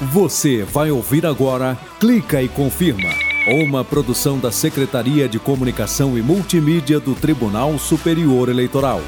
Você vai ouvir agora Clica e Confirma, uma produção da Secretaria de Comunicação e Multimídia do Tribunal Superior Eleitoral.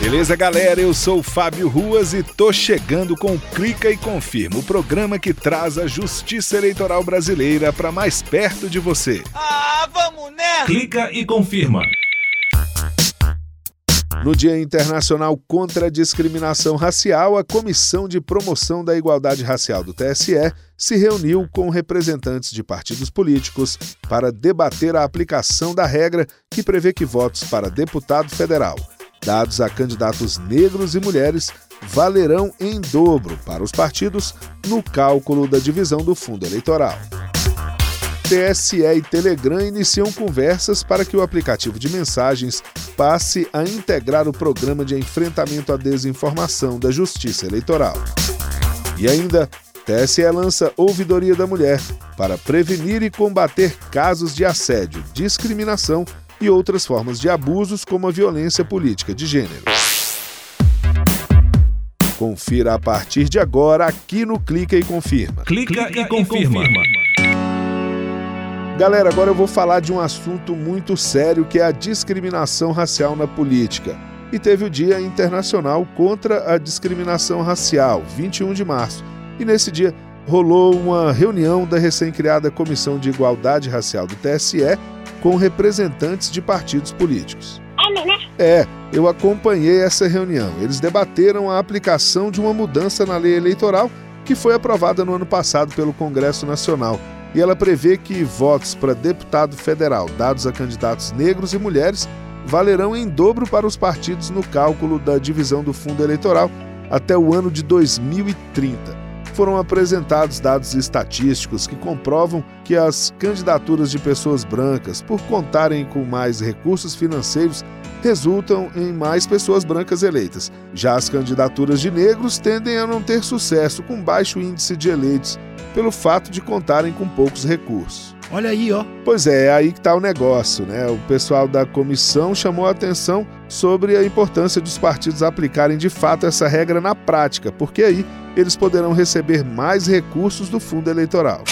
Beleza, galera? Eu sou o Fábio Ruas e tô chegando com Clica e Confirma, o programa que traz a justiça eleitoral brasileira para mais perto de você. Ah, vamos nessa! Clica e Confirma. No Dia Internacional contra a Discriminação Racial, a Comissão de Promoção da Igualdade Racial do TSE se reuniu com representantes de partidos políticos para debater a aplicação da regra que prevê que votos para deputado federal dados a candidatos negros e mulheres valerão em dobro para os partidos no cálculo da divisão do fundo eleitoral. TSE e Telegram iniciam conversas para que o aplicativo de mensagens passe a integrar o programa de enfrentamento à desinformação da Justiça Eleitoral. E ainda, TSE lança Ouvidoria da Mulher para prevenir e combater casos de assédio, discriminação e outras formas de abusos, como a violência política de gênero. Confira a partir de agora aqui no Clica e Confirma. Clica, e, confirma. Galera, agora eu vou falar de um assunto muito sério que é a discriminação racial na política. E teve o Dia Internacional contra a Discriminação Racial, 21 de março. E nesse dia rolou uma reunião da recém-criada Comissão de Igualdade Racial do TSE com representantes de partidos políticos. É, eu acompanhei essa reunião. Eles debateram a aplicação de uma mudança na lei eleitoral que foi aprovada no ano passado pelo Congresso Nacional e ela prevê que votos para deputado federal dados a candidatos negros e mulheres valerão em dobro para os partidos no cálculo da divisão do fundo eleitoral até o ano de 2030. Foram apresentados dados estatísticos que comprovam que as candidaturas de pessoas brancas, por contarem com mais recursos financeiros, resultam em mais pessoas brancas eleitas. Já as candidaturas de negros tendem a não ter sucesso, com baixo índice de eleitos pelo fato de contarem com poucos recursos. Olha aí, ó. Pois é, é aí que está o negócio, né? O pessoal da comissão chamou a atenção sobre a importância dos partidos aplicarem de fato essa regra na prática, porque aí eles poderão receber mais recursos do fundo eleitoral.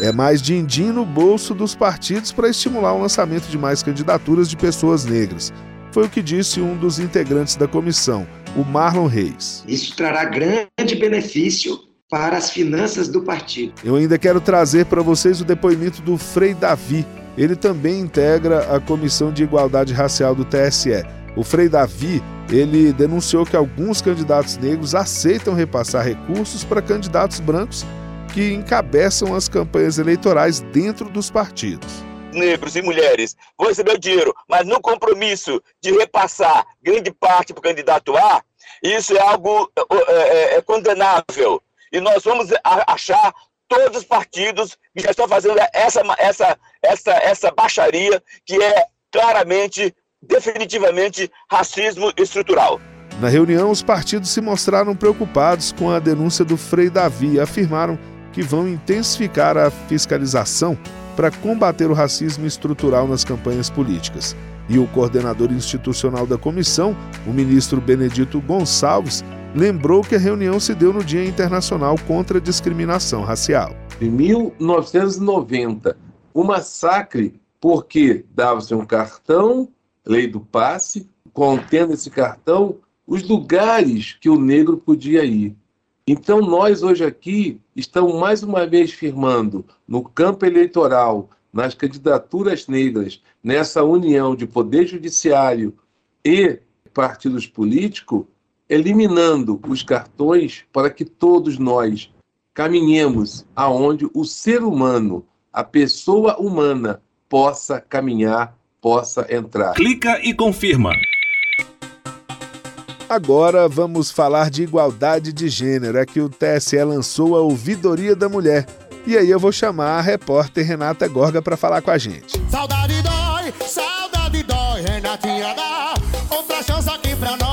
É mais din-din no bolso dos partidos para estimular o lançamento de mais candidaturas de pessoas negras. Foi o que disse um dos integrantes da comissão, o Marlon Reis. Isso trará grande benefício para as finanças do partido. Eu ainda quero trazer para vocês o depoimento do Frei Davi. Ele também integra a Comissão de Igualdade Racial do TSE. O Frei Davi, ele denunciou que alguns candidatos negros aceitam repassar recursos para candidatos brancos que encabeçam as campanhas eleitorais dentro dos partidos negros e mulheres vão receber o dinheiro, mas no compromisso de repassar grande parte para o candidato A, isso é algo é, é, é condenável e nós vamos achar todos os partidos que já estão fazendo essa, essa, essa, essa baixaria que é claramente, definitivamente, racismo estrutural. Na reunião, os partidos se mostraram preocupados com a denúncia do Frei Davi e afirmaram que vão intensificar a fiscalização para combater o racismo estrutural nas campanhas políticas. E o coordenador institucional da comissão, o ministro Benedito Gonçalves, lembrou que a reunião se deu no Dia Internacional contra a Discriminação Racial. Em 1990, o massacre porque dava-se um cartão, lei do passe, contendo esse cartão os lugares que o negro podia ir. Então, nós hoje aqui estamos mais uma vez firmando no campo eleitoral, nas candidaturas negras, nessa união de poder judiciário e partidos políticos, eliminando os cartões para que todos nós caminhemos aonde o ser humano, a pessoa humana, possa caminhar, possa entrar. Clica e confirma. Agora vamos falar de igualdade de gênero. É que o TSE lançou a Ouvidoria da Mulher. E aí eu vou chamar a repórter Renata Gorga para falar com a gente. Saudade dói, saudade dói, Renatinha dá outra chance aqui pra nós.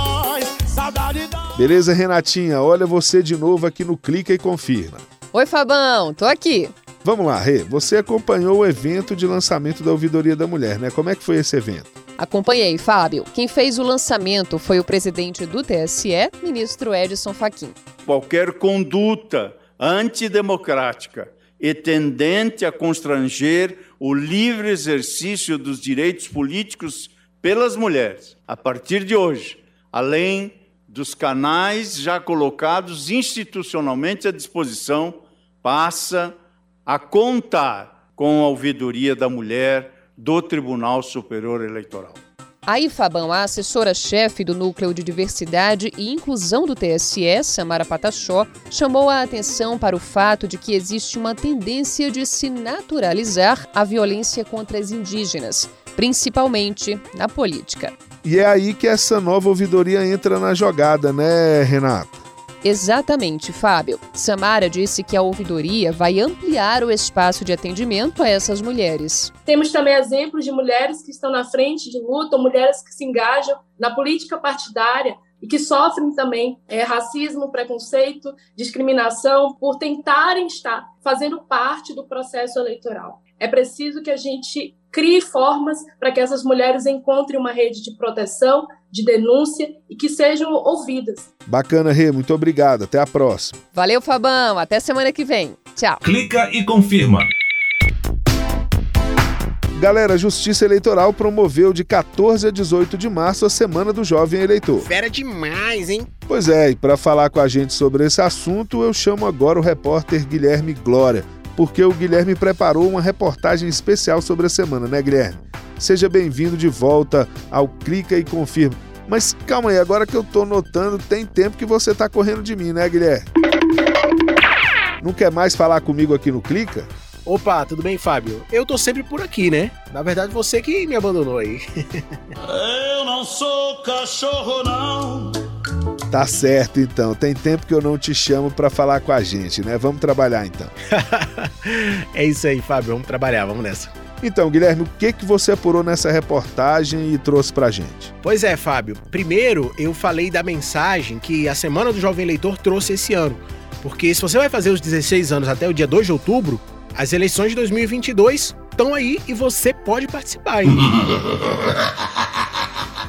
Beleza, Renatinha? Olha você de novo aqui no Clica e Confirma. Oi, Fabão, tô aqui. Vamos lá, Rê. Você acompanhou o evento de lançamento da Ouvidoria da Mulher, né? Como é que foi esse evento? Acompanhei, Fábio. Quem fez o lançamento foi o presidente do TSE, ministro Edson Fachin. Qualquer conduta antidemocrática e tendente a constranger o livre exercício dos direitos políticos pelas mulheres, a partir de hoje, além dos canais já colocados institucionalmente à disposição, passa a contar com a ouvidoria da mulher do Tribunal Superior Eleitoral. Aí, Fabão, a assessora-chefe do Núcleo de Diversidade e Inclusão do TSE, Samara Patachó, chamou a atenção para o fato de que existe uma tendência de se naturalizar a violência contra as indígenas, principalmente na política. E é aí que essa nova ouvidoria entra na jogada, né, Renato? Exatamente, Fábio. Samara disse que a ouvidoria vai ampliar o espaço de atendimento a essas mulheres. Temos também exemplos de mulheres que estão na frente de luta, ou mulheres que se engajam na política partidária e que sofrem também é, racismo, preconceito, discriminação por tentarem estar fazendo parte do processo eleitoral. É preciso que a gente crie formas para que essas mulheres encontrem uma rede de proteção, de denúncia e que sejam ouvidas. Bacana, Rê, muito obrigado. Até a próxima. Valeu, Fabão. Até semana que vem. Tchau. Clica e confirma. Galera, a Justiça Eleitoral promoveu de 14 a 18 de março a Semana do Jovem Eleitor. Fera demais, hein? Pois é, e para falar com a gente sobre esse assunto, eu chamo agora o repórter Guilherme Glória porque o Guilherme preparou uma reportagem especial sobre a semana, né, Guilherme? Seja bem-vindo de volta ao Clica e Confirma. Mas calma aí, agora que eu tô notando, tem tempo que você tá correndo de mim, né, Guilherme? Não quer mais falar comigo aqui no Clica? Opa, tudo bem, Fábio? Eu tô sempre por aqui, né? Na verdade, você que me abandonou aí. eu não sou cachorro, não. Tá certo, então. Tem tempo que eu não te chamo para falar com a gente, né? Vamos trabalhar então. é isso aí, Fábio. Vamos trabalhar, vamos nessa. Então, Guilherme, o que que você apurou nessa reportagem e trouxe pra gente? Pois é, Fábio. Primeiro, eu falei da mensagem que a Semana do Jovem Eleitor trouxe esse ano. Porque se você vai fazer os 16 anos até o dia 2 de outubro, as eleições de 2022 estão aí e você pode participar. Hein?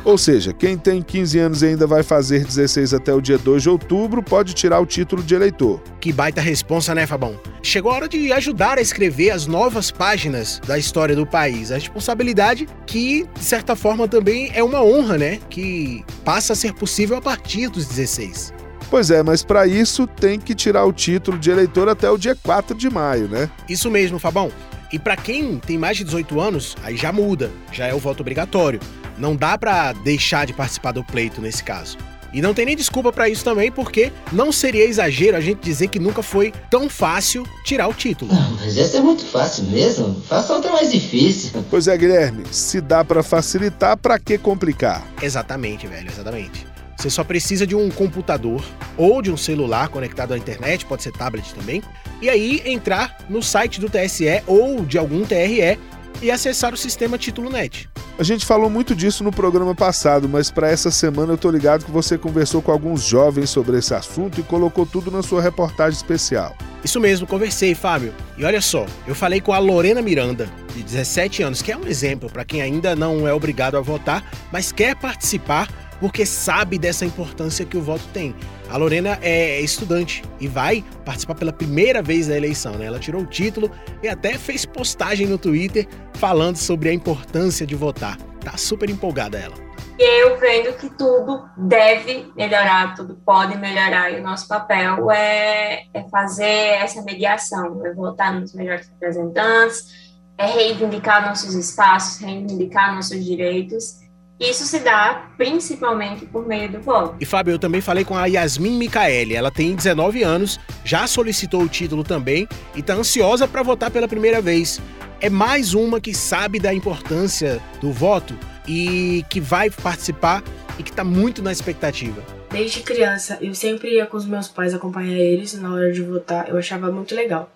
Ou seja, quem tem 15 anos e ainda vai fazer 16 até o dia 2 de outubro pode tirar o título de eleitor. Que baita responsa, né, Fabão? Chegou a hora de ajudar a escrever as novas páginas da história do país. A responsabilidade que, de certa forma, também é uma honra, né? Que passa a ser possível a partir dos 16. Pois é, mas para isso tem que tirar o título de eleitor até o dia 4 de maio, né? Isso mesmo, Fabão. E para quem tem mais de 18 anos, aí já muda, já é o voto obrigatório. Não dá para deixar de participar do pleito nesse caso. E não tem nem desculpa para isso também, porque não seria exagero a gente dizer que nunca foi tão fácil tirar o título. Não, mas essa é muito fácil mesmo. Faça outra mais difícil. Pois é, Guilherme, se dá para facilitar, para que complicar? Exatamente, velho, exatamente. Você só precisa de um computador ou de um celular conectado à internet, pode ser tablet também, e aí entrar no site do TSE ou de algum TRE e acessar o sistema Título Net. A gente falou muito disso no programa passado, mas para essa semana eu tô ligado que você conversou com alguns jovens sobre esse assunto e colocou tudo na sua reportagem especial. Isso mesmo, conversei, Fábio. E olha só, eu falei com a Lorena Miranda, de 17 anos, que é um exemplo para quem ainda não é obrigado a votar, mas quer participar porque sabe dessa importância que o voto tem. A Lorena é estudante e vai participar pela primeira vez da eleição, né? Ela tirou o título e até fez postagem no Twitter falando sobre a importância de votar. Tá super empolgada ela. Eu vendo que tudo deve melhorar, tudo pode melhorar, e o nosso papel é, é fazer essa mediação, é votar nos melhores representantes, é reivindicar nossos espaços, reivindicar nossos direitos isso se dá principalmente por meio do voto. E Fábio, eu também falei com a Yasmin Micaeli. Ela tem 19 anos, já solicitou o título também e está ansiosa para votar pela primeira vez. É mais uma que sabe da importância do voto e que vai participar e que está muito na expectativa. Desde criança, eu sempre ia com os meus pais acompanhar eles na hora de votar. Eu achava muito legal.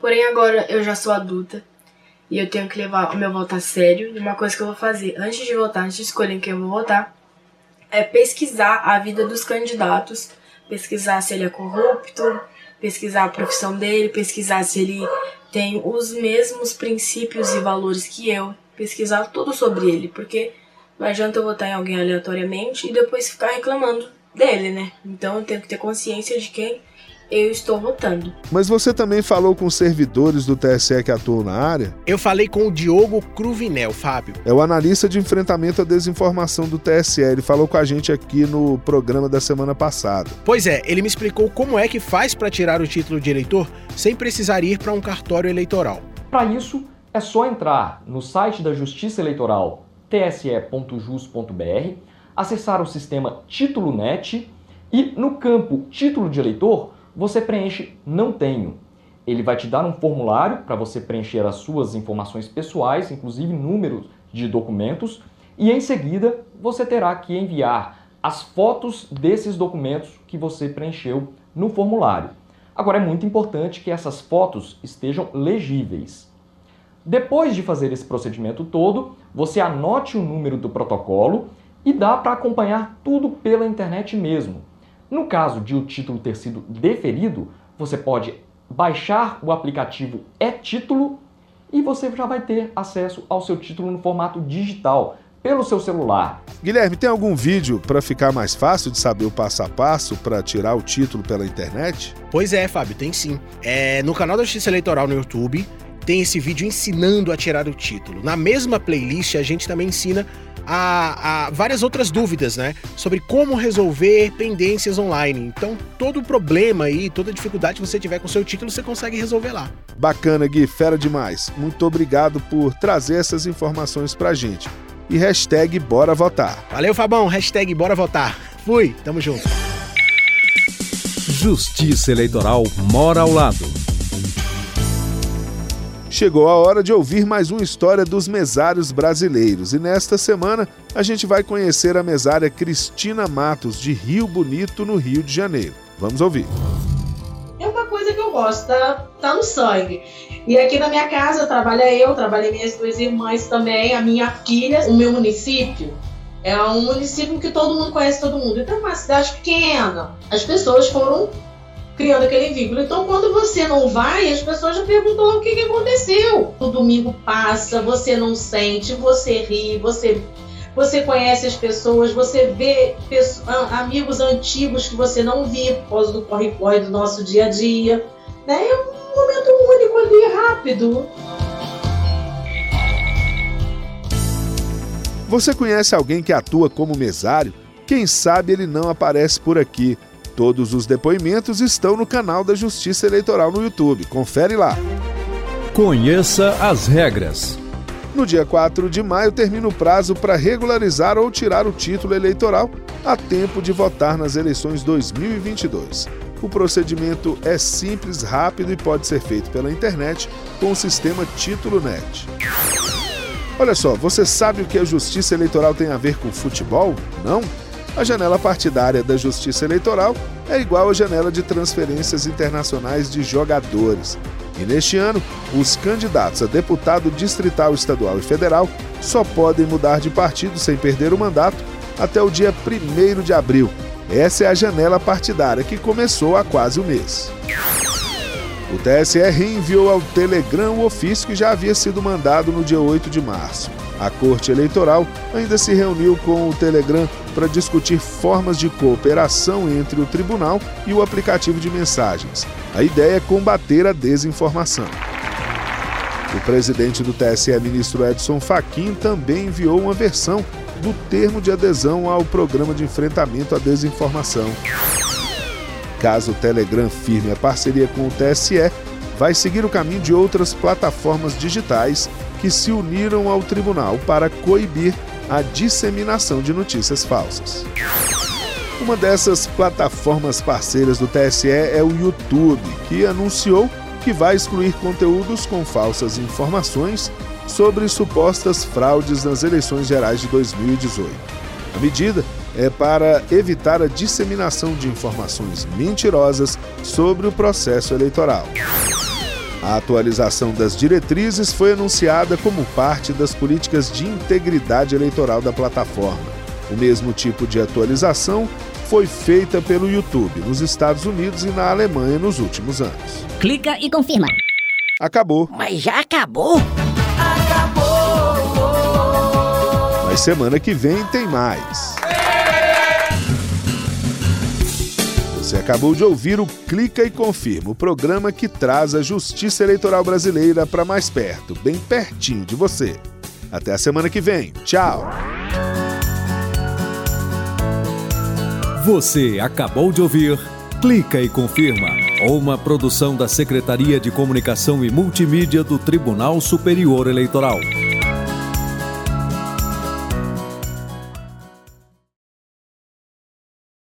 Porém, agora eu já sou adulta e eu tenho que levar o meu voto a sério. E uma coisa que eu vou fazer antes de votar, antes de escolher quem eu vou votar, é pesquisar a vida dos candidatos, pesquisar se ele é corrupto, pesquisar a profissão dele, pesquisar se ele tem os mesmos princípios e valores que eu, pesquisar tudo sobre ele, porque Não adianta eu votar em alguém aleatoriamente e depois ficar reclamando dele, né? Então eu tenho que ter consciência de quem eu estou votando. Mas você também falou com servidores do TSE que atuam na área? Eu falei com o Diogo Cruvinel, Fábio. É o analista de enfrentamento à desinformação do TSE. Ele falou com a gente aqui no programa da semana passada. Pois é, ele me explicou como é que faz para tirar o título de eleitor sem precisar ir para um cartório eleitoral. Para isso, é só entrar no site da Justiça Eleitoral tse.jus.br, acessar o sistema Título Net e no campo Título de Eleitor você preenche Não Tenho. Ele vai te dar um formulário para você preencher as suas informações pessoais, inclusive números de documentos, e em seguida você terá que enviar as fotos desses documentos que você preencheu no formulário. Agora é muito importante que essas fotos estejam legíveis. Depois de fazer esse procedimento todo, você anote o número do protocolo e dá para acompanhar tudo pela internet mesmo. No caso de o título ter sido deferido, você pode baixar o aplicativo e-título e você já vai ter acesso ao seu título no formato digital pelo seu celular. Guilherme, tem algum vídeo para ficar mais fácil de saber o passo a passo para tirar o título pela internet? Pois é, Fábio, tem sim. É, no canal da Justiça Eleitoral no YouTube tem esse vídeo ensinando a tirar o título. Na mesma playlist a gente também ensina a, a, várias outras dúvidas, né? Sobre como resolver pendências online. Então, todo problema aí, toda dificuldade que você tiver com o seu título, você consegue resolver lá. Bacana, Gui, fera demais. Muito obrigado por trazer essas informações pra gente. E hashtag Bora Votar. Valeu, Fabão. Hashtag Bora Votar. Fui, tamo junto. Justiça Eleitoral mora ao lado. Chegou a hora de ouvir mais uma história dos mesários brasileiros e nesta semana a gente vai conhecer a mesária Cristina Matos, de Rio Bonito, no Rio de Janeiro. Vamos ouvir. É uma coisa que eu gosto, tá, tá no sangue. E aqui na minha casa trabalha eu, trabalhei minhas duas irmãs também, a minha filha, o meu município. É um município que todo mundo conhece todo mundo. Então é uma cidade pequena. As pessoas foram criando aquele vínculo. Então, quando você não vai, as pessoas já perguntam o que, que aconteceu. O domingo passa, você não sente, você ri, você você conhece as pessoas, você vê pessoas, amigos antigos que você não via por causa do corre-corre do nosso dia a dia. Né? É um momento único ali, rápido. Você conhece alguém que atua como mesário? Quem sabe ele não aparece por aqui. Todos os depoimentos estão no canal da Justiça Eleitoral no YouTube. Confere lá. Conheça as regras. No dia 4 de maio termina o prazo para regularizar ou tirar o título eleitoral a tempo de votar nas eleições 2022. O procedimento é simples, rápido e pode ser feito pela internet com o sistema Título Net. Olha só, você sabe o que a justiça eleitoral tem a ver com futebol? Não? A janela partidária da Justiça Eleitoral é igual à janela de transferências internacionais de jogadores. E neste ano, os candidatos a deputado distrital, estadual e federal só podem mudar de partido sem perder o mandato até o dia 1 de abril. Essa é a janela partidária que começou há quase um mês. O TSE reenviou ao Telegram o ofício que já havia sido mandado no dia 8 de março. A Corte Eleitoral ainda se reuniu com o Telegram para discutir formas de cooperação entre o tribunal e o aplicativo de mensagens. A ideia é combater a desinformação. O presidente do TSE, ministro Edson Fachin, também enviou uma versão do termo de adesão ao programa de enfrentamento à desinformação. Caso o Telegram firme a parceria com o TSE, vai seguir o caminho de outras plataformas digitais que se uniram ao tribunal para coibir a disseminação de notícias falsas. Uma dessas plataformas parceiras do TSE é o YouTube, que anunciou que vai excluir conteúdos com falsas informações sobre supostas fraudes nas eleições gerais de 2018. A medida é para evitar a disseminação de informações mentirosas sobre o processo eleitoral. A atualização das diretrizes foi anunciada como parte das políticas de integridade eleitoral da plataforma. O mesmo tipo de atualização foi feita pelo YouTube nos Estados Unidos e na Alemanha nos últimos anos. Clica e confirma. Acabou. Mas já acabou? Mas semana que vem tem mais. Você acabou de ouvir o Clica e Confirma, o programa que traz a justiça eleitoral brasileira para mais perto, bem pertinho de você. Até a semana que vem. Tchau. Você acabou de ouvir Clica e Confirma, uma produção da Secretaria de Comunicação e Multimídia do Tribunal Superior Eleitoral.